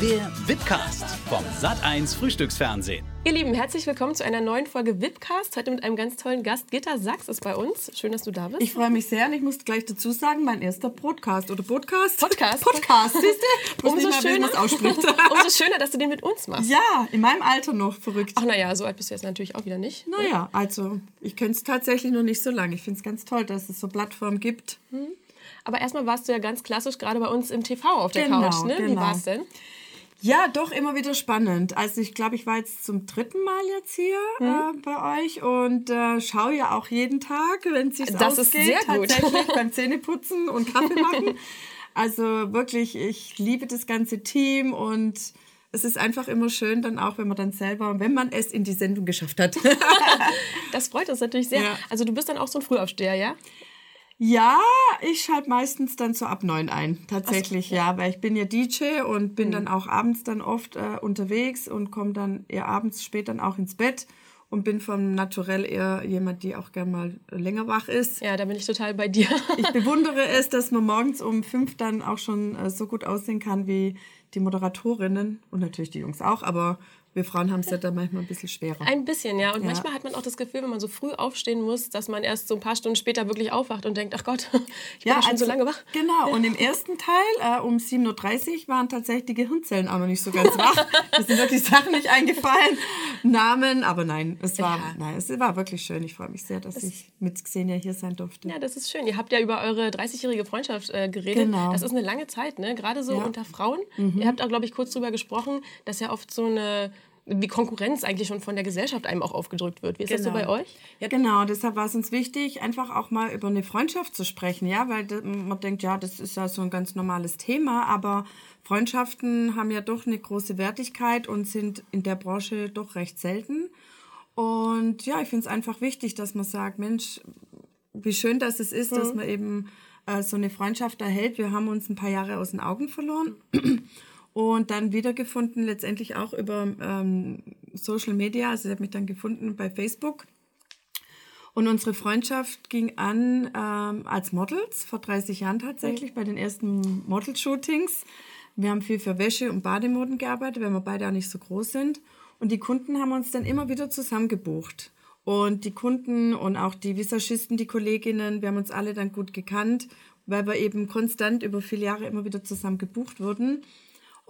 Der Wipcast vom Sat1 Frühstücksfernsehen. Ihr Lieben, herzlich willkommen zu einer neuen Folge Wipcast. Heute mit einem ganz tollen Gast. Gitta Sachs ist bei uns. Schön, dass du da bist. Ich freue mich sehr und ich muss gleich dazu sagen, mein erster Podcast oder Podcast. Podcast. Podcast, siehst du? Umso wie schöner, umso schöner, dass du den mit uns machst. ja, in meinem Alter noch verrückt. Ach naja, so alt bist du jetzt natürlich auch wieder nicht. Naja, also ich kenne es tatsächlich noch nicht so lange. Ich finde es ganz toll, dass es so Plattformen gibt. Aber erstmal warst du ja ganz klassisch gerade bei uns im TV auf der Genau, Couch. Ne? Wie genau. war es denn? Ja, doch immer wieder spannend. Also ich glaube, ich war jetzt zum dritten Mal jetzt hier Mhm. äh, bei euch und äh, schaue ja auch jeden Tag, wenn es sich Das ist ausgeht, sehr gut. tatsächlich beim Zähneputzen und Kaffee machen. Also wirklich, ich liebe das ganze Team und es ist einfach immer schön, dann auch, wenn man dann selber, wenn man es in die Sendung geschafft hat. Das freut uns natürlich sehr. Ja. Also du bist dann auch so ein Frühaufsteher, ja? Ja, ich schalte meistens dann so ab neun ein, tatsächlich, ja. weil ich bin ja DJ und bin dann auch abends dann oft äh, unterwegs und komme dann eher abends spät dann auch ins Bett und bin vom Naturell eher jemand, die auch gern mal länger wach ist. Ja, da bin ich total bei dir. Ich bewundere es, dass man morgens um fünf dann auch schon äh, so gut aussehen kann wie die Moderatorinnen und natürlich die Jungs auch, aber wir Frauen haben es ja da manchmal ein bisschen schwerer. Ein bisschen, ja. Und Ja. manchmal hat man auch das Gefühl, wenn man so früh aufstehen muss, dass man erst so ein paar Stunden später wirklich aufwacht und denkt, ach Gott, ich bin ja, schon so lange wach. Genau, und im ersten Teil äh, um 7.30 Uhr waren tatsächlich die Gehirnzellen auch noch nicht so ganz wach. Mir sind wirklich Sachen nicht eingefallen, Namen, aber nein, es war, Ja. nein, es war wirklich schön. Ich freue mich sehr, dass ich mit Xenia hier sein durfte. Ja, das ist schön. Ihr habt ja über eure 30-jährige Freundschaft äh, geredet. Genau. Das ist eine lange Zeit, ne? Gerade so. Mhm. unter Frauen. Ihr habt auch, glaube ich, kurz drüber gesprochen, dass ja oft so eine wie Konkurrenz eigentlich schon von der Gesellschaft einem auch aufgedrückt wird. Wie ist das so bei Genau. euch? Ja, genau. Deshalb war es uns wichtig, einfach auch mal über eine Freundschaft zu sprechen, ja, weil man denkt, ja, das ist ja so ein ganz normales Thema, aber Freundschaften haben ja doch eine große Wertigkeit und sind in der Branche doch recht selten. Und ja, ich finde es einfach wichtig, dass man sagt, Mensch, wie schön das es ist, dass man eben äh, so eine Freundschaft erhält. Wir haben uns ein paar Jahre aus den Augen verloren und dann wiedergefunden, letztendlich auch über ähm, Social Media. Also ich habe mich dann gefunden bei Facebook. Und unsere Freundschaft ging an ähm, als Models vor 30 Jahren tatsächlich bei den ersten Model-Shootings. Wir haben viel für Wäsche und Bademoden gearbeitet, weil wir beide auch nicht so groß sind. Und die Kunden haben uns dann immer wieder zusammengebucht. Und die Kunden und auch die Visagisten, die Kolleginnen, wir haben uns alle dann gut gekannt, weil wir eben konstant über viele Jahre immer wieder zusammen gebucht wurden.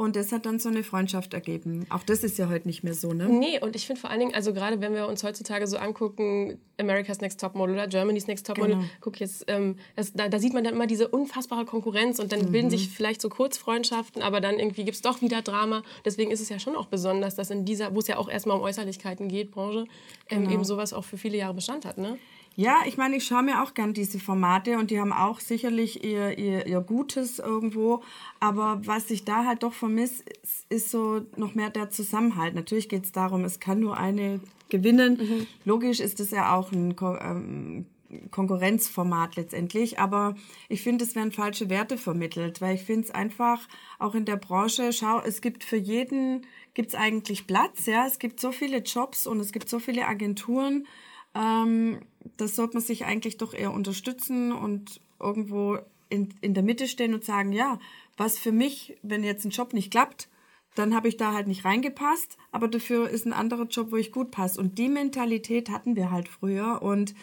Und das hat dann so eine Freundschaft ergeben. Auch das ist ja heute nicht mehr so, ne? Nee, und ich finde vor allen Dingen, also gerade wenn wir uns heutzutage so angucken, America's Next Topmodel oder Germany's Next Topmodel, Genau. guck jetzt, ähm, das, da, da sieht man dann immer diese unfassbare Konkurrenz und dann Mhm. bilden sich vielleicht so Kurzfreundschaften, aber dann irgendwie gibt es doch wieder Drama. Deswegen ist es ja schon auch besonders, dass in dieser, wo es ja auch erstmal um Äußerlichkeiten geht, Branche, ähm, Genau. eben sowas auch für viele Jahre Bestand hat, ne? Ja, ich meine, ich schaue mir auch gern diese Formate und die haben auch sicherlich ihr, ihr, ihr Gutes irgendwo. Aber was ich da halt doch vermisse, ist, ist so noch mehr der Zusammenhalt. Natürlich geht es darum, es kann nur eine gewinnen. Logisch ist es ja auch ein ähm, Konkurrenzformat letztendlich, aber ich finde, es werden falsche Werte vermittelt, weil ich finde es einfach auch in der Branche, schau, es gibt für jeden, gibt es eigentlich Platz, ja, es gibt so viele Jobs und es gibt so viele Agenturen, ähm, das sollte man sich eigentlich doch eher unterstützen und irgendwo in, in der Mitte stehen und sagen, ja, was für mich, wenn jetzt ein Job nicht klappt, dann habe ich da halt nicht reingepasst, aber dafür ist ein anderer Job, wo ich gut passe. Und die Mentalität hatten wir halt früher und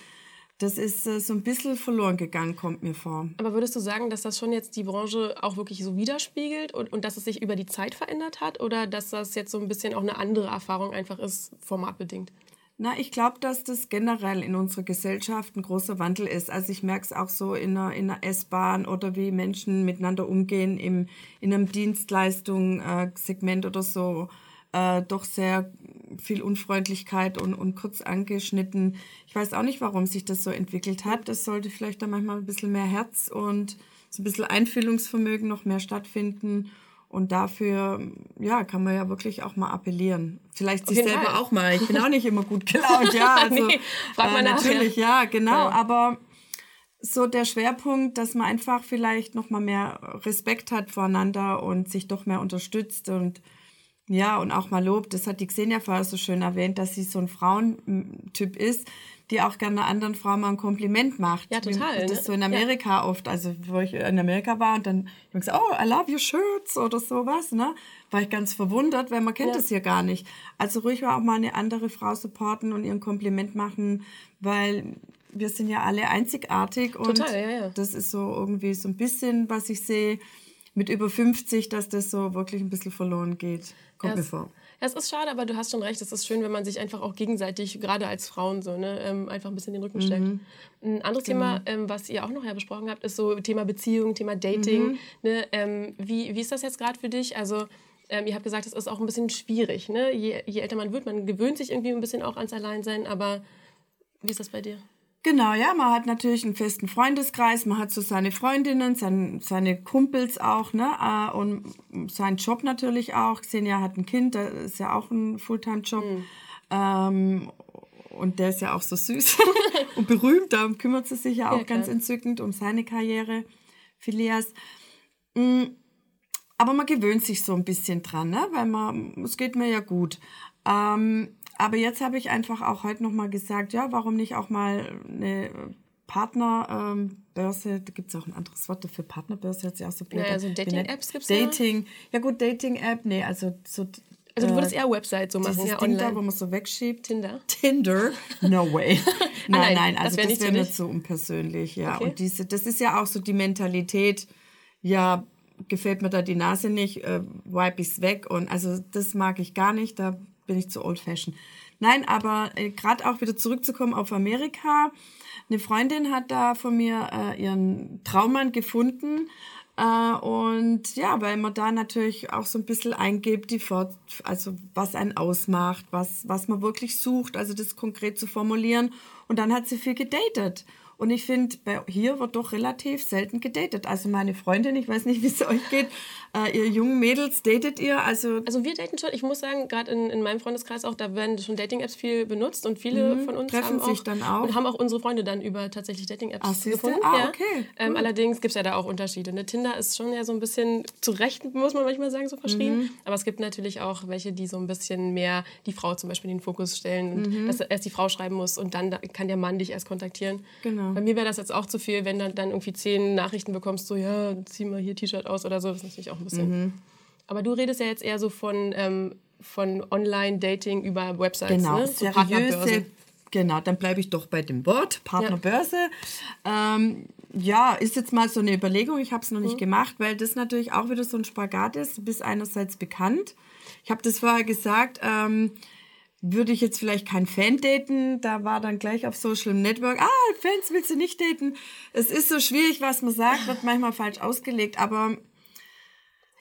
das ist äh, so ein bisschen verloren gegangen, kommt mir vor. Aber würdest du sagen, dass das schon jetzt die Branche auch wirklich so widerspiegelt und, und dass es sich über die Zeit verändert hat oder dass das jetzt so ein bisschen auch eine andere Erfahrung einfach ist, formatbedingt? Na, ich glaube, dass das generell in unserer Gesellschaft ein großer Wandel ist. Also ich merke es auch so in einer, in einer S-Bahn oder wie Menschen miteinander umgehen im, in einem Dienstleistung-Segment oder so. Äh, doch sehr viel Unfreundlichkeit und, und kurz angeschnitten. Ich weiß auch nicht, warum sich das so entwickelt hat. Das sollte vielleicht da manchmal ein bisschen mehr Herz und so ein bisschen Einfühlungsvermögen noch mehr stattfinden. Und dafür, ja, kann man ja wirklich auch mal appellieren. Vielleicht sich selber Fall. auch mal. Ich bin auch nicht immer gut gelaunt, ja. Also, Nee, frag mal äh, nach, Natürlich, ja, genau. Ja. Aber so der Schwerpunkt, dass man einfach vielleicht noch mal mehr Respekt hat voreinander und sich doch mehr unterstützt und ja, und auch mal lobt. Das hat die Xenia vorher so schön erwähnt, dass sie so ein Frauentyp ist. die auch gerne einer anderen Frau mal ein Kompliment macht. Ja, total, das ne? ist so in Amerika oft, also wo ich in Amerika war und dann gesagt, oh, I love your shirts oder sowas, ne? War ich ganz verwundert, weil man kennt das hier gar nicht. Also ruhig mal auch mal eine andere Frau supporten und ihren Kompliment machen, weil wir sind ja alle einzigartig und Total, ja, ja. das ist so irgendwie so ein bisschen, was ich sehe mit über 50, dass das so wirklich ein bisschen verloren geht. Kommt mir es, vor. Ja, es ist schade, aber du hast schon recht. Es ist schön, wenn man sich einfach auch gegenseitig, gerade als Frauen, so, ne, ähm, einfach ein bisschen den Rücken steckt. Mhm. Ein anderes Thema, Genau. ähm, was ihr auch noch ja besprochen habt, ist so Thema Beziehung, Thema Dating. Mhm. Ne, ähm, wie, wie ist das jetzt gerade für dich? Also, ähm, ihr habt gesagt, es ist auch ein bisschen schwierig. Ne? Je, je älter man wird, man gewöhnt sich irgendwie ein bisschen auch ans Alleinsein, aber wie ist das bei dir? Genau, ja, man hat natürlich einen festen Freundeskreis, man hat so seine Freundinnen, sein, seine Kumpels auch, ne, äh, und seinen Job natürlich auch. Xenia hat ein Kind, das ist ja auch ein Fulltime-Job. Ähm, und der ist ja auch so süß und berühmt, da kümmert sie sich ja auch Ja, ganz entzückend um seine Karriere, Phileas. Mm, Aber man gewöhnt sich so ein bisschen dran, ne? weil man, es geht mir ja gut. Ähm, aber jetzt habe ich einfach auch heute nochmal gesagt, ja, warum nicht auch mal eine Partnerbörse, ähm, da gibt es auch ein anderes Wort dafür, Partnerbörse, hört sich auch so blöd Naja, an. so Wie Dating-Apps gibt's ja. Dating, ja gut, Dating-App, nee, also so... Also du äh, würdest eher Website so machen, dieses ja, Ding online. da, wo man so wegschiebt. Tinder? Tinder? No way. nein, nein, nein, das also wär das wäre für mir dich. zu unpersönlich, ja. Okay. Und diese, das ist ja auch so die Mentalität, ja, gefällt mir da die Nase nicht, äh, wipe ich's weg. Und also das mag ich gar nicht, da bin ich zu old fashioned. Nein, aber äh, gerade auch wieder zurückzukommen auf Amerika. Eine Freundin hat da von mir äh, ihren Traummann gefunden. Äh, und ja, weil man da natürlich auch so ein bisschen eingibt, die Fort also was einen ausmacht, was, was man wirklich sucht, also das konkret zu formulieren. Und dann hat sie viel gedatet. Und ich finde, hier wird doch relativ selten gedatet. Also meine Freundin, ich weiß nicht, wie es euch geht, äh, ihr jungen Mädels, datet ihr? Also Also wir daten schon, ich muss sagen, gerade in, in meinem Freundeskreis auch, da werden schon Dating-Apps viel benutzt und viele von uns Mhm. Treffen haben sich auch, dann auch? und haben auch unsere Freunde dann über tatsächlich Dating-Apps gefunden. Ah, ja. okay, Ähm, cool. allerdings gibt es ja da auch Unterschiede. Ne? Tinder ist schon ja so ein bisschen zu Recht, muss man manchmal sagen, so verschrieben. Mhm. Aber es gibt natürlich auch welche, die so ein bisschen mehr die Frau zum Beispiel in den Fokus stellen und Mhm. dass erst die Frau schreiben muss und dann da- kann der Mann dich erst kontaktieren. Genau. Bei mir wäre das jetzt auch zu viel, wenn du dann irgendwie zehn Nachrichten bekommst, so ja, zieh mal hier T-Shirt aus oder so. Das ist natürlich auch ein bisschen. Mhm. Aber du redest ja jetzt eher so von, ähm, von Online-Dating über Websites, Genau, ne? So seriöse. Genau, dann bleibe ich doch bei dem Wort, Partnerbörse. Ähm, ja, ist jetzt mal so eine Überlegung, ich habe es noch Mhm. nicht gemacht, weil das natürlich auch wieder so ein Spagat ist. Du bist einerseits bekannt. Ich habe das vorher gesagt, ähm, würde ich jetzt vielleicht kein Fan daten, da war dann gleich auf Social Network, ah, Fans willst du nicht daten. Es ist so schwierig, was man sagt, wird manchmal falsch ausgelegt, aber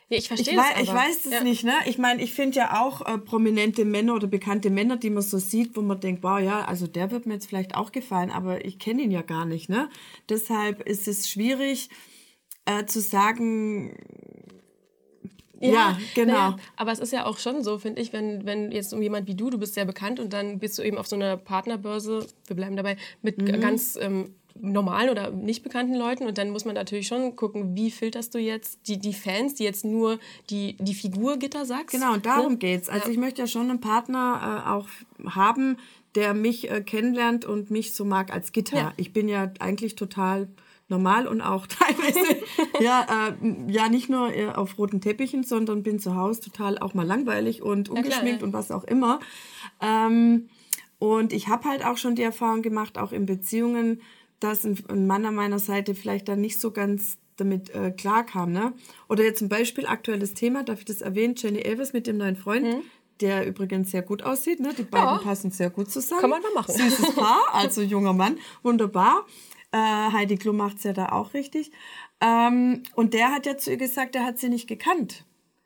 Nee, ich verstehe ich, das wei ich weiß es Ja. nicht, ne? Ich meine, ich finde ja auch äh, prominente Männer oder bekannte Männer, die man so sieht, wo man denkt, wow, ja, also der wird mir jetzt vielleicht auch gefallen, aber ich kenne ihn ja gar nicht, ne? Deshalb ist es schwierig äh, zu sagen, ja, genau. naja, aber es ist ja auch schon so, finde ich, wenn, wenn jetzt um jemand wie du, du bist sehr bekannt und dann bist du eben auf so einer Partnerbörse, wir bleiben dabei, mit Mhm. ganz ähm, normalen oder nicht bekannten Leuten und dann muss man natürlich schon gucken, wie filterst du jetzt die, die Fans, die jetzt nur die, die Figur Gitter sagst. Genau, und darum ne? geht's. Also Ja. ich möchte ja schon einen Partner äh, auch haben, der mich äh, kennenlernt und mich so mag als Gitter. Ja. Ich bin ja eigentlich total normal und auch teilweise ja, äh, ja nicht nur äh, auf roten Teppichen, sondern bin zu Hause total auch mal langweilig und klar, ungeschminkt ja. und was auch immer. Ähm, und ich habe halt auch schon die Erfahrung gemacht, auch in Beziehungen, dass ein, ein Mann an meiner Seite vielleicht dann nicht so ganz damit äh, klarkam. Ne? Oder jetzt zum Beispiel aktuelles Thema, darf ich das erwähnen, Jenny Elvers mit dem neuen Freund, der übrigens sehr gut aussieht. Ne? Die beiden. Ja. passen sehr gut zusammen. Kann man mal machen. Süßes Paar, also junger Mann, wunderbar. Äh, Heidi Klum macht's ja da auch richtig. Ähm, und der hat ja zu ihr gesagt, er hat sie nicht gekannt.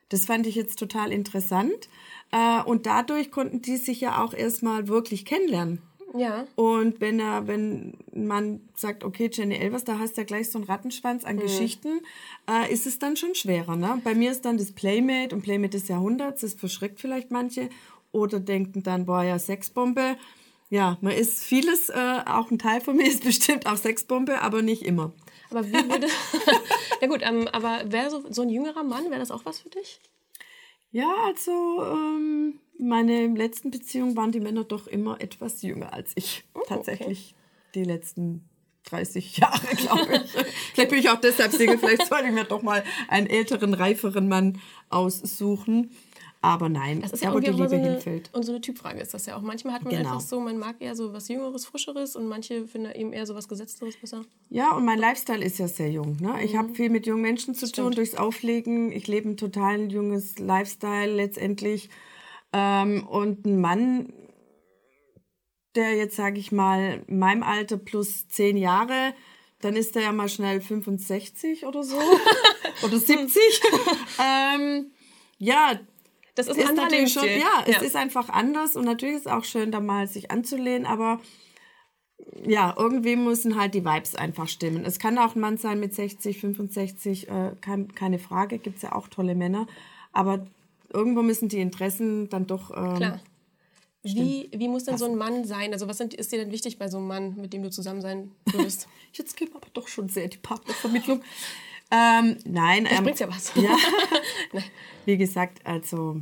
Das fand ich jetzt total interessant. Äh, und dadurch konnten die sich ja auch erstmal wirklich kennenlernen. Ja. Und wenn er, wenn man sagt, okay, Jenny Elvers, da hast du ja gleich so einen Rattenschwanz Mhm. an Geschichten, äh, ist es dann schon schwerer. Ne? Bei mir ist dann das Playmate und Playmate des Jahrhunderts, das verschreckt vielleicht manche. Oder denken dann, boah, ja, Sexbombe. Ja, man ist vieles, äh, auch ein Teil von mir ist bestimmt auch Sexbombe, aber nicht immer. Aber wie würde. ja gut, ähm, aber wäre so, so ein jüngerer Mann, wäre das auch was für dich? Ja, also ähm, meine letzten Beziehungen waren die Männer doch immer etwas jünger als ich. Oh, Tatsächlich die letzten 30 Jahre, glaube ich. vielleicht bin ich auch deshalb Single. Vielleicht sollte ich mir doch mal einen älteren, reiferen Mann aussuchen. Aber nein, Das ist ja irgendwie die Liebe so eine, hinfällt. und so eine Typfrage ist das ja auch. Manchmal hat man Genau. einfach so, man mag eher so was Jüngeres, Frischeres und manche finden eben eher so was Gesetzteres besser. Ja, und mein Lifestyle ist ja sehr jung. Ne? Ich habe viel mit jungen Menschen zu tun, Mhm. Stimmt. durchs Auflegen. Ich lebe ein total junges Lifestyle letztendlich. Ähm, und ein Mann, der jetzt, sage ich mal, in meinem Alter plus zehn Jahre, dann ist der ja mal schnell 65 oder so. oder 70. ähm, ja, Das ist ist ein natürlich schon, ja, es ist einfach anders und natürlich ist es auch schön, da mal sich anzulehnen, aber ja, irgendwie müssen halt die Vibes einfach stimmen. Es kann auch ein Mann sein mit 60, 65, äh, kein, keine Frage, gibt es ja auch tolle Männer, aber irgendwo müssen die Interessen dann doch. Ähm, Klar. Wie, wie muss denn so ein Mann sein? Also was sind, ist dir denn wichtig bei so einem Mann, mit dem du zusammen sein würdest? Jetzt gehen wir aber doch schon sehr die Partnervermittlung. Ähm, nein, ähm, bringt's ja was. Ja, wie gesagt, also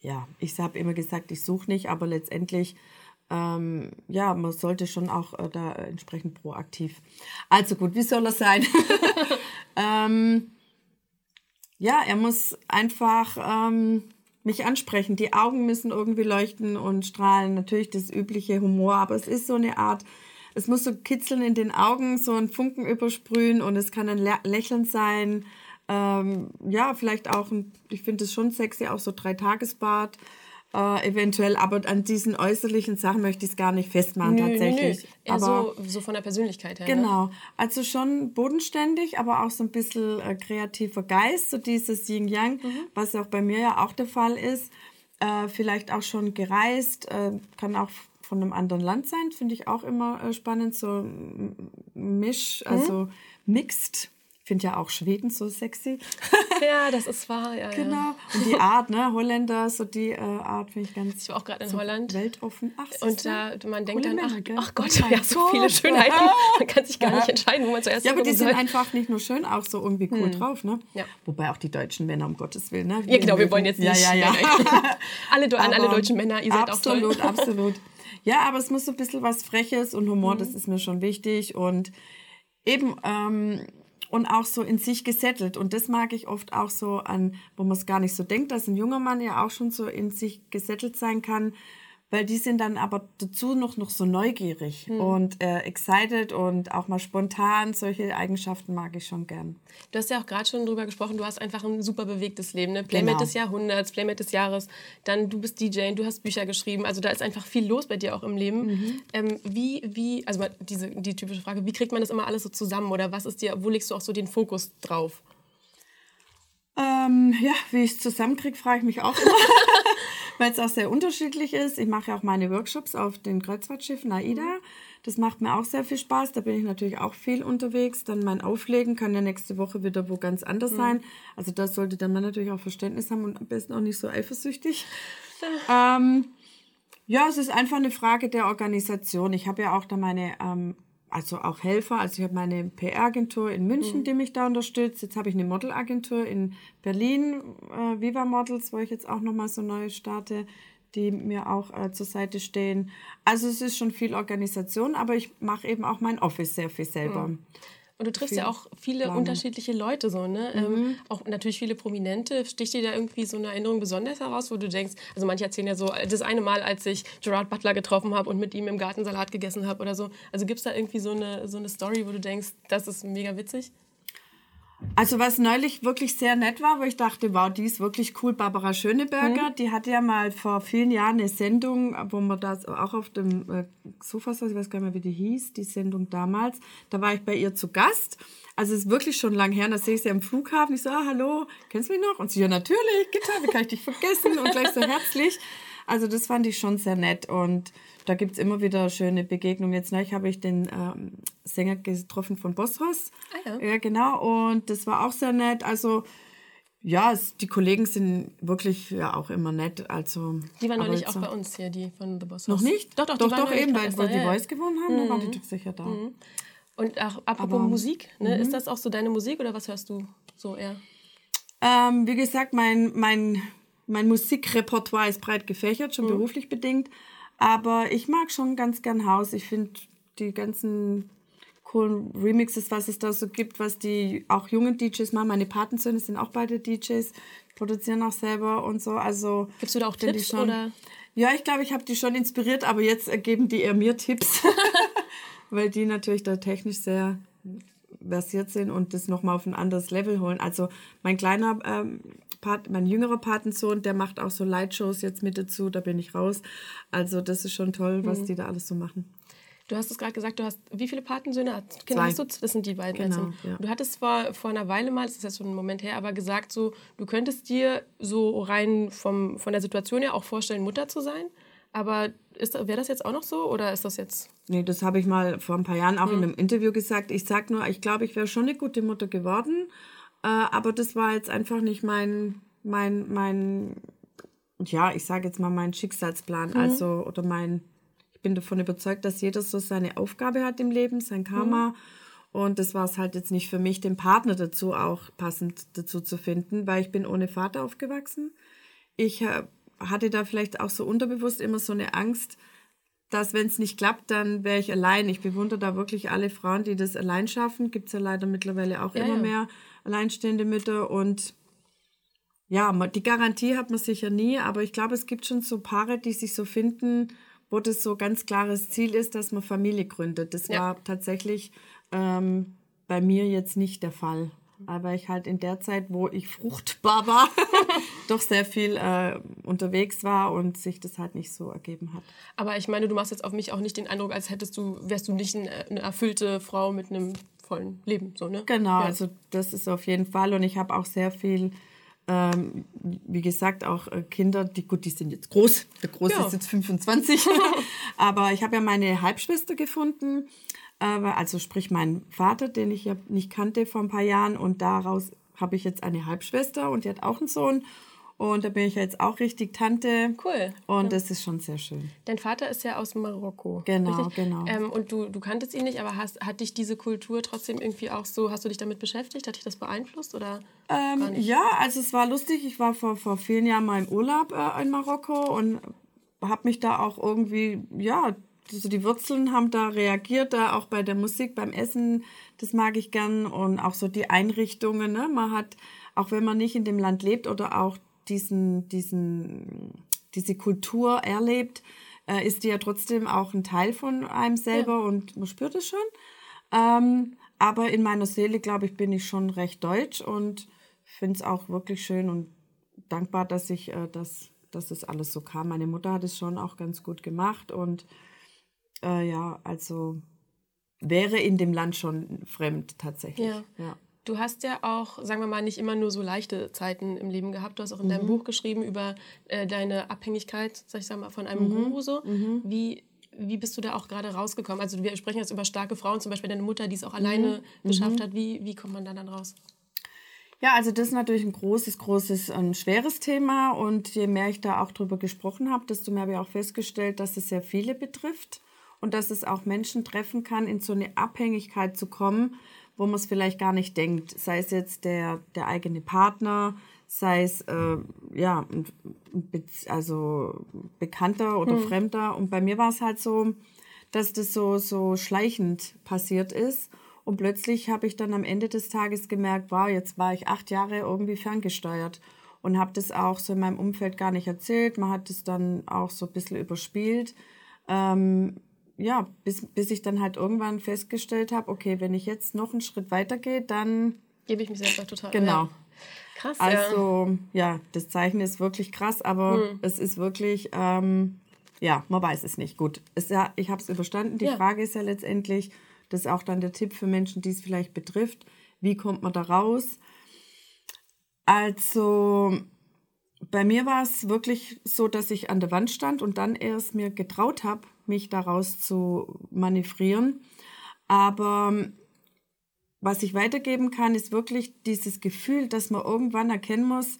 ja, ich habe immer gesagt, ich suche nicht, aber letztendlich ähm, ja, man sollte schon auch äh, da entsprechend proaktiv. Also gut, wie soll er sein? ähm, ja, er muss einfach ähm, mich ansprechen. Die Augen müssen irgendwie leuchten und strahlen. Natürlich das übliche Humor, aber es ist so eine Art, es muss so kitzeln in den Augen, so ein Funken übersprühen und es kann ein Lä Lächeln sein. Ähm, ja, vielleicht auch, ein, ich finde es schon sexy, auch so Dreitagesbad. Äh, eventuell, aber an diesen äußerlichen Sachen möchte ich es gar nicht festmachen tatsächlich. Eher aber so, so von der Persönlichkeit her. Ne? Genau, also schon bodenständig, aber auch so ein bisschen äh, kreativer Geist, so dieses Yin-Yang, was auch bei mir ja auch der Fall ist. Äh, vielleicht auch schon gereist, äh, kann auch von einem anderen Land sein, finde ich auch immer äh, spannend, so Misch, also mixed. Ich finde ja auch Schweden so sexy. Ja, das ist wahr. Ja, Ja. genau. Und die Art, ne, Holländer, so die äh, Art finde ich ganz Ich war auch gerade in so Holland. weltoffen. Ach, Und da, man denkt dann, ach, ach Gott, Oh ja, so Gott. viele Schönheiten. Man kann sich gar nicht entscheiden, wo man zuerst Ja, aber die sind soll. einfach nicht nur schön, auch so irgendwie cool drauf, ne? Ja. Wobei auch die deutschen Männer, um Gottes Willen, ne? Ja, genau, wir wollen jetzt nicht. Ja, ja, ja. Alle, an alle deutschen Männer, ihr seid absolut, auch toll. Absolut, Ja, aber es muss so ein bisschen was Freches und Humor, Mhm. das ist mir schon wichtig. Und eben, ähm, und auch so in sich gesettelt. Und das mag ich oft auch so an, wo man es gar nicht so denkt, dass ein junger Mann ja auch schon so in sich gesettelt sein kann. Weil die sind dann aber dazu noch, noch so neugierig Mhm. und äh, excited und auch mal spontan. Solche Eigenschaften mag ich schon gern. Du hast ja auch gerade schon drüber gesprochen, du hast einfach ein super bewegtes Leben. Ne? Playmate Genau. des Jahrhunderts, Playmate des Jahres. Dann du bist DJ, du hast Bücher geschrieben. Also da ist einfach viel los bei dir auch im Leben. Mhm. Ähm, wie, wie, also diese, die typische Frage, wie kriegt man das immer alles so zusammen? Oder was ist dir, wo legst du auch so den Fokus drauf? Ähm, ja, wie ich es zusammenkriege, frage ich mich auch immer. Weil es auch sehr unterschiedlich ist. Ich mache ja auch meine Workshops auf den Kreuzfahrtschiffen AIDA. Das macht mir auch sehr viel Spaß. Da bin ich natürlich auch viel unterwegs. Dann mein Auflegen kann ja nächste Woche wieder wo ganz anders sein. Also da sollte der Mann natürlich auch Verständnis haben und am besten auch nicht so eifersüchtig. ähm, ja, es ist einfach eine Frage der Organisation. Ich habe ja auch da meine, ähm, also auch Helfer. Also ich habe meine PR-Agentur in München, die mich da unterstützt. Jetzt habe ich eine Modelagentur in Berlin, äh, Viva Models, wo ich jetzt auch nochmal so neu starte, die mir auch äh, zur Seite stehen. Also es ist schon viel Organisation, aber ich mache eben auch mein Office sehr viel selber. Und du triffst Viel ja auch viele Planung. unterschiedliche Leute so, ne? Mhm. Ähm, auch natürlich viele Prominente. Sticht dir da irgendwie so eine Erinnerung besonders heraus, wo du denkst, also manche erzählen ja so, das eine Mal, als ich Gerard Butler getroffen habe und mit ihm im Garten Salat gegessen habe oder so. Also gibt es da irgendwie so eine, so eine Story, wo du denkst, das ist mega witzig? Also was neulich wirklich sehr nett war, wo ich dachte, wow, die ist wirklich cool, Barbara Schöneberger, die hatte ja mal vor vielen Jahren eine Sendung, wo man das auch auf dem äh, Sofa saß, ich weiß gar nicht mehr, wie die hieß, die Sendung damals. Da war ich bei ihr zu Gast. Also es ist wirklich schon lang her, da sehe ich sie am Flughafen. Ich so, ah, hallo, kennst du mich noch? Und sie, ja natürlich, Gitter, wie kann ich dich vergessen? Und gleich so herzlich. Also das fand ich schon sehr nett und da gibt es immer wieder schöne Begegnungen. Jetzt neulich habe ich den ähm, Sänger getroffen von Bosros. Ah ja. Ja, genau. Und das war auch sehr nett. Also, ja, es, die Kollegen sind wirklich ja auch immer nett. Also, Die war aber neulich auch so- bei uns hier, die von The Boss. Noch nicht? Doch, doch, doch, doch neulich eben, weil da, die ja. Voice gewonnen haben, da war die doch sicher da. Und auch apropos Aber- Musik, ne? ist das auch so deine Musik oder was hörst du so eher? Ähm, wie gesagt, mein, mein mein Musikrepertoire ist breit gefächert, schon Mhm. beruflich bedingt. Aber ich mag schon ganz gern Haus. Ich finde die ganzen coolen Remixes, was es da so gibt, was die auch jungen DJs machen. Meine Patensöhne sind auch beide DJs, produzieren auch selber und so. Also Gibst du da auch Tipps schon, oder? Ja, ich glaube, ich habe die schon inspiriert, aber jetzt geben die eher mir Tipps, weil die natürlich da technisch sehr versiert sind und das nochmal auf ein anderes Level holen. Also mein kleiner, ähm, Pat, mein jüngerer Patensohn, der macht auch so Lightshows jetzt mit dazu, da bin ich raus. Also das ist schon toll, was Mhm. die da alles so machen. Du hast es gerade gesagt, du hast wie viele Patensöhne? Hast- Kinder Zwei. hast du? Das sind die beiden. Genau, letzten. ja. Du hattest vor, vor einer Weile mal, das ist jetzt schon ein Moment her, aber gesagt, so, du könntest dir so rein vom, von der Situation her auch vorstellen, Mutter zu sein. Aber wäre das jetzt auch noch so oder ist das jetzt. Nee, das habe ich mal vor ein paar Jahren auch in Mhm. einem Interview gesagt. Ich sag nur, ich glaube, ich wäre schon eine gute Mutter geworden. Äh, aber das war jetzt einfach nicht mein, mein, mein, ja, ich sage jetzt mal mein Schicksalsplan. Mhm. Also, oder mein, ich bin davon überzeugt, dass jeder so seine Aufgabe hat im Leben, sein Karma. Und das war es halt jetzt nicht für mich, den Partner dazu auch passend dazu zu finden, weil ich bin ohne Vater aufgewachsen. Ich äh, hatte da vielleicht auch so unterbewusst immer so eine Angst, dass wenn es nicht klappt, dann wäre ich allein. Ich bewundere da wirklich alle Frauen, die das allein schaffen. Gibt es ja leider mittlerweile auch Ja, immer ja. mehr alleinstehende Mütter. Und ja, die Garantie hat man sicher nie, aber ich glaube, es gibt schon so Paare, die sich so finden, wo das so ganz klares Ziel ist, dass man Familie gründet. Das Ja. war tatsächlich ähm, bei mir jetzt nicht der Fall. Aber ich halt in der Zeit, wo ich fruchtbar war, doch sehr viel äh, unterwegs war und sich das halt nicht so ergeben hat. Aber ich meine, du machst jetzt auf mich auch nicht den Eindruck, als hättest du, wärst du nicht ein, eine erfüllte Frau mit einem vollen Leben, so, ne? Genau, Ja. also das ist auf jeden Fall. Und ich habe auch sehr viel, ähm, wie gesagt, auch äh, Kinder, die gut, die sind jetzt groß. Der Große Ja. ist jetzt 25. Aber ich habe ja meine Halbschwester gefunden. Äh, also sprich meinen Vater, den ich ja nicht kannte vor ein paar Jahren. Und daraus habe ich jetzt eine Halbschwester und die hat auch einen Sohn. Und da bin ich ja jetzt auch richtig Tante. Cool. Und das ist schon sehr schön. Dein Vater ist ja aus Marokko. Genau, richtig? genau. Ähm, und du, du kanntest ihn nicht, aber hast, hat dich diese Kultur trotzdem irgendwie auch so, hast du dich damit beschäftigt? Hat dich das beeinflusst? Oder? Ähm, ja, also es war lustig. Ich war vor, vor vielen Jahren mal im Urlaub äh, in Marokko und habe mich da auch irgendwie, ja, also die Wurzeln haben da reagiert, da auch bei der Musik, beim Essen, das mag ich gern und auch so die Einrichtungen. Ne? Man hat, auch wenn man nicht in dem Land lebt oder auch diesen, diesen, diese Kultur erlebt, äh, ist die ja trotzdem auch ein Teil von einem selber und man spürt es schon. Ähm, aber in meiner Seele, glaube ich, bin ich schon recht deutsch und finde es auch wirklich schön und dankbar, dass ich äh, das, dass das alles so kam. Meine Mutter hat es schon auch ganz gut gemacht und äh, ja, also wäre in dem Land schon fremd tatsächlich. Ja. ja. Du hast ja auch, sagen wir mal, nicht immer nur so leichte Zeiten im Leben gehabt. Du hast auch in Mhm. deinem Buch geschrieben über äh, deine Abhängigkeit, sag ich sag mal, von einem Mhm. Guru so. Wie, wie bist du da auch gerade rausgekommen? Also wir sprechen jetzt über starke Frauen, zum Beispiel deine Mutter, die es auch alleine Mhm. geschafft hat. Wie, wie kommt man da dann raus? Ja, also das ist natürlich ein großes, großes, ein schweres Thema und je mehr ich da auch drüber gesprochen habe, desto mehr habe ich auch festgestellt, dass es sehr viele betrifft und dass es auch Menschen treffen kann, in so eine Abhängigkeit zu kommen, wo man es vielleicht gar nicht denkt. Sei es jetzt der, der eigene Partner, sei es äh, ja, also Bekannter oder Fremder. Und bei mir war es halt so, dass das so, so schleichend passiert ist. Und plötzlich habe ich dann am Ende des Tages gemerkt, wow, jetzt war ich acht Jahre irgendwie ferngesteuert und habe das auch so in meinem Umfeld gar nicht erzählt. Man hat es dann auch so ein bisschen überspielt. Ähm, ja, bis, bis ich dann halt irgendwann festgestellt habe, okay, wenn ich jetzt noch einen Schritt weitergehe, dann Gebe ich mich selber total. Genau. Ja. Krass, ja. also, ja, das Zeichen ist wirklich krass, aber Hm. es ist wirklich, ähm, ja, man weiß es nicht. Gut, es, ja, ich habe es überstanden. Die Ja. Frage ist ja letztendlich, das ist auch dann der Tipp für Menschen, die es vielleicht betrifft, wie kommt man da raus? Also, bei mir war es wirklich so, dass ich an der Wand stand und dann erst mir getraut habe, mich daraus zu manövrieren. Aber was ich weitergeben kann, ist wirklich dieses Gefühl, dass man irgendwann erkennen muss,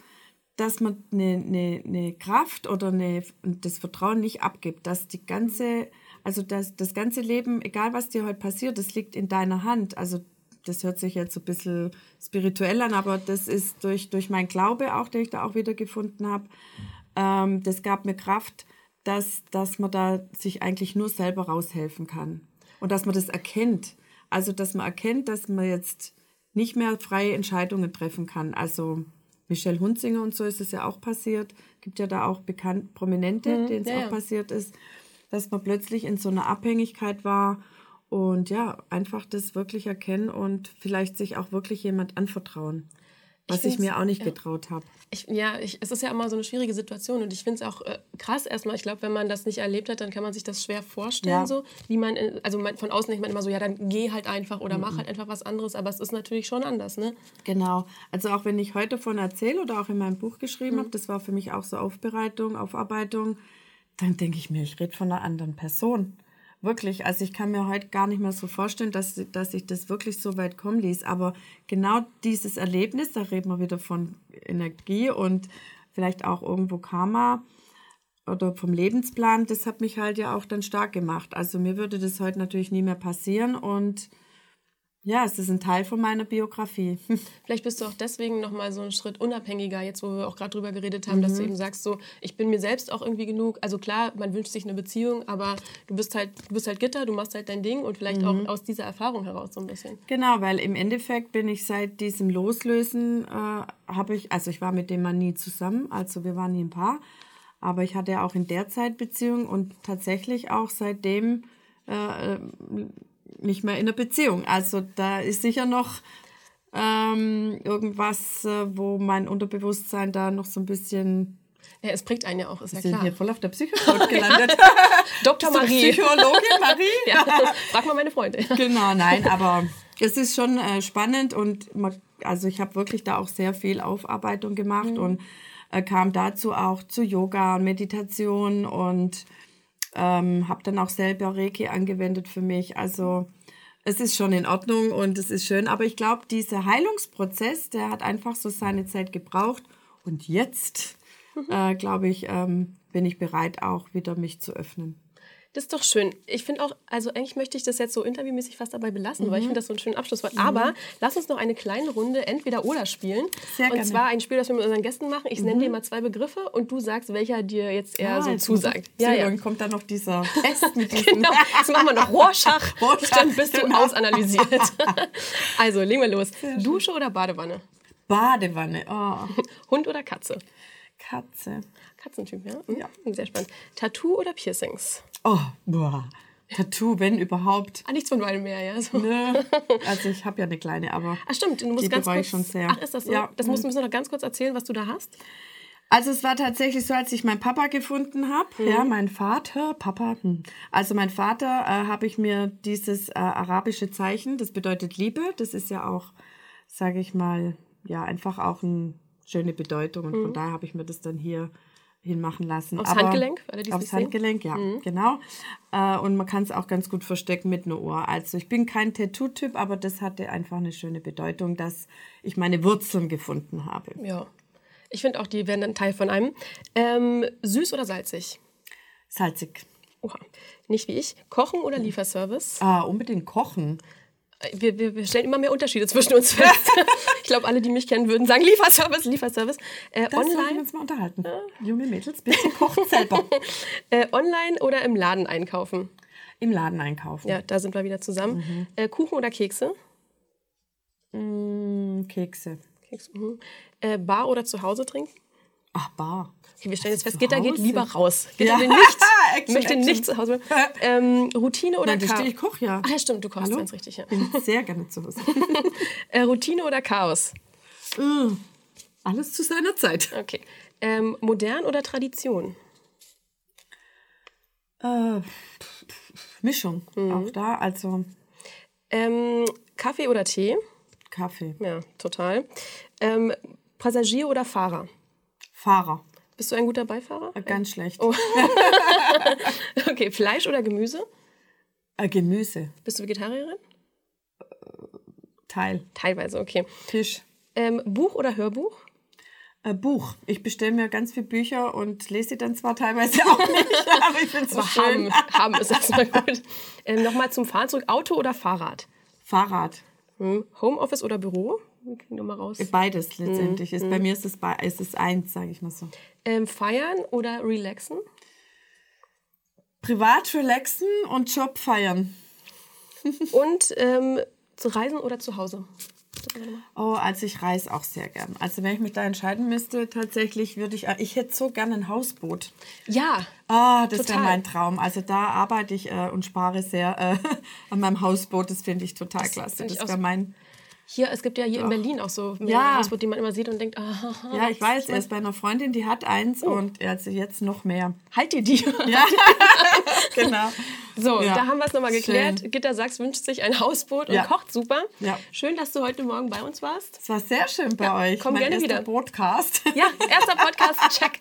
dass man eine, eine, eine Kraft oder eine, das Vertrauen nicht abgibt, dass die ganze, also das, das ganze Leben, egal was dir heute passiert, das liegt in deiner Hand. Also das hört sich jetzt so ein bisschen spirituell an, aber das ist durch, durch meinen Glaube auch, den ich da auch wieder gefunden habe, ähm, das gab mir Kraft, dass, dass man da sich eigentlich nur selber raushelfen kann. Und dass man das erkennt. Also, dass man erkennt, dass man jetzt nicht mehr freie Entscheidungen treffen kann. Also, Michelle Hunzinger und so ist es ja auch passiert. Gibt ja da auch bekannt Prominente, Mhm, denen es ja, auch passiert ist, dass man plötzlich in so einer Abhängigkeit war und ja, einfach das wirklich erkennen und vielleicht sich auch wirklich jemand anvertrauen. Was ich, find's- mir auch nicht ja. getraut habe. Ich, ja, ich, es ist ja immer so eine schwierige Situation und ich finde es auch äh, krass erstmal. Ich glaube, wenn man das nicht erlebt hat, dann kann man sich das schwer vorstellen, Ja. so wie man, in, also man, von außen denkt man immer so, ja, dann geh halt einfach oder mach halt einfach was anderes, aber es ist natürlich schon anders, ne? Genau. Also auch wenn ich heute davon erzähle oder auch in meinem Buch geschrieben Mhm. habe, das war für mich auch so Aufbereitung, Aufarbeitung, dann denke ich mir, ich rede von einer anderen Person. Wirklich. Also ich kann mir heute gar nicht mehr so vorstellen, dass, dass ich das wirklich so weit kommen ließ. Aber genau dieses Erlebnis, da reden wir wieder von Energie und vielleicht auch irgendwo Karma oder vom Lebensplan, das hat mich halt ja auch dann stark gemacht. Also mir würde das heute natürlich nie mehr passieren und ja, es ist ein Teil von meiner Biografie. Vielleicht bist du auch deswegen noch mal so einen Schritt unabhängiger, jetzt wo wir auch gerade drüber geredet haben, dass du eben sagst, so, ich bin mir selbst auch irgendwie genug. Also klar, man wünscht sich eine Beziehung, aber du bist halt, du bist halt Gitter, du machst halt dein Ding und vielleicht auch aus dieser Erfahrung heraus so ein bisschen. Genau, weil im Endeffekt bin ich seit diesem Loslösen, äh, habe ich, also ich war mit dem Mann nie zusammen, also wir waren nie ein Paar, aber ich hatte auch in der Zeit Beziehung und tatsächlich auch seitdem äh, äh, nicht mehr in einer Beziehung. Also da ist sicher noch ähm, irgendwas, äh, wo mein Unterbewusstsein da noch so ein bisschen, Ja, es prägt einen ja auch, ist ja wir sind klar. hier voll auf der Psychologie gelandet. Dr. Marie. Psychologin Marie. Ja, frag mal meine Freunde. Genau, nein, aber es ist schon äh, spannend und man, also ich habe wirklich da auch sehr viel Aufarbeitung gemacht und äh, kam dazu auch zu Yoga und Meditation und ähm, habe dann auch selber Reiki angewendet für mich. Also es ist schon in Ordnung und es ist schön, aber ich glaube, dieser Heilungsprozess, der hat einfach so seine Zeit gebraucht und jetzt, äh, glaube ich, ähm, bin ich bereit, auch wieder mich zu öffnen. Das ist doch schön. Ich finde auch, also eigentlich möchte ich das jetzt so interviewmäßig fast dabei belassen, weil ich finde das so einen schönen Abschlusswort. Aber lass uns noch eine kleine Runde entweder oder spielen. Sehr und gerne. zwar ein Spiel, das wir mit unseren Gästen machen. Ich nenne dir mal zwei Begriffe und du sagst, welcher dir jetzt eher so Ah, muss zusagt. Ja, ja. Dann kommt dann noch dieser Test mit diesem. Genau, jetzt machen wir noch Rorschach, Rorschach, dann bist du genau. ausanalysiert. also, legen wir los. Dusche oder Badewanne? Badewanne. Oh, Hund oder Katze? Katze. Katzentyp, ja? Mhm. Ja. Sehr spannend. Tattoo oder Piercings? Oh, boah. Tattoo, wenn überhaupt. Ah, nichts von beidem mehr, ja? So. Nö. Also ich habe ja eine kleine, aber. Ach stimmt, du musst Die ganz kurz... ich schon sehr. Ach, ist das so? Ja. Das musst du müssen wir noch ganz kurz erzählen, was du da hast. Also es war tatsächlich so, als ich meinen Papa gefunden habe, ja, mein Vater, Papa, hm. also mein Vater, äh, habe ich mir dieses äh, arabische Zeichen, das bedeutet Liebe, das ist ja auch, sage ich mal, ja, einfach auch eine schöne Bedeutung und von daher habe ich mir das dann hier hinmachen lassen. Aufs Handgelenk, für alle, Aufs sehen? Handgelenk, ja, genau. Äh, und man kann es auch ganz gut verstecken mit einer Uhr. Also ich bin kein Tattoo-Typ, aber das hatte einfach eine schöne Bedeutung, dass ich meine Wurzeln gefunden habe. Ja. Ich finde auch, die werden dann Teil von einem. Ähm, süß oder salzig? Salzig. Oha. Nicht wie ich. Kochen oder Lieferservice? Ah, unbedingt kochen. Wir, wir, wir stellen immer mehr Unterschiede zwischen uns fest. ich glaube, alle, die mich kennen, würden sagen Lieferservice, Lieferservice. Äh, Das sollten wir online, uns mal unterhalten. Junge Mädels, bitte kocht selber. äh, online oder im Laden einkaufen? Im Laden einkaufen. Ja, da sind wir wieder zusammen. Mhm. Äh, Kuchen oder Kekse? Mm, Kekse. Kekse mhm. äh, Bar oder zu Hause trinken? Ach, Bar. Okay, wir stellen jetzt fest, Gitter geht lieber raus. Gitter Ja. will nicht, Action, möchte Action. nicht zu Hause bleiben. Ähm, Routine oder Nein, Chaos? ich koche ja. Ach ja, stimmt, du kochst ganz richtig. Ja. sehr gerne zu Hause. Äh, Routine oder Chaos? Mm, Alles zu seiner Zeit. Okay. Ähm, modern oder Tradition? Äh, Mischung. Auch da, also Ähm, Kaffee oder Tee? Kaffee. Ja, total. Ähm, Passagier oder Fahrer? Fahrer. Bist du ein guter Beifahrer? Äh, Ganz schlecht. Okay, Fleisch oder Gemüse? Äh, Gemüse. Bist du Vegetarierin? Teil. Teilweise, okay. Fisch. Ähm, Buch oder Hörbuch? Äh, Buch. Ich bestelle mir ganz viele Bücher und lese sie dann zwar teilweise auch nicht, aber ich finde es so schön. haben, haben ist erstmal gut. Ähm, Nochmal zum Fahren zurück. Auto oder Fahrrad? Fahrrad. Hm. Homeoffice oder Büro? Wir kriegen noch mal raus. Beides letztendlich. Ist, Bei mir ist es, bei, ist es eins, sage ich mal so. Ähm, feiern oder relaxen? Privat relaxen und Job feiern. Und ähm, zu reisen oder zu Hause? Oh, also ich reise auch sehr gern. Also wenn ich mich da entscheiden müsste, tatsächlich würde ich, ich hätte so gern ein Hausboot. Ja. Ah, das wäre mein Traum. Also da arbeite ich äh, und spare sehr äh, an meinem Hausboot. Das finde ich total klasse. find ich Das wäre mein. Hier, es gibt ja hier in Berlin auch so mehrere Ja. Hausboote, die man immer sieht und denkt, ah, Ja, ich weiß, er ist bei einer Freundin, die hat eins Oh. und also jetzt noch mehr. halt dir die. Ja, genau. So, Ja. da haben wir es nochmal geklärt. Schön. Gitter Sachs wünscht sich ein Hausboot und Ja. kocht super. Ja. Schön, dass du heute Morgen bei uns warst. Es war sehr schön bei euch. komm mein gerne erster wieder. Podcast. Ja, erster Podcast, check.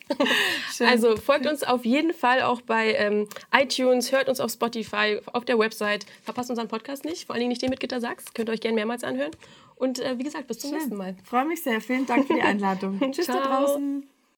Schön. Also folgt uns auf jeden Fall auch bei ähm, iTunes, hört uns auf Spotify, auf der Website. Verpasst unseren Podcast nicht, vor allen Dingen nicht den mit Gitter Sachs. Könnt ihr euch gerne mehrmals anhören. Und äh, wie gesagt, bis zum nächsten Mal. Freue mich sehr. Vielen Dank für die Einladung. Tschüss da Ciao. draußen.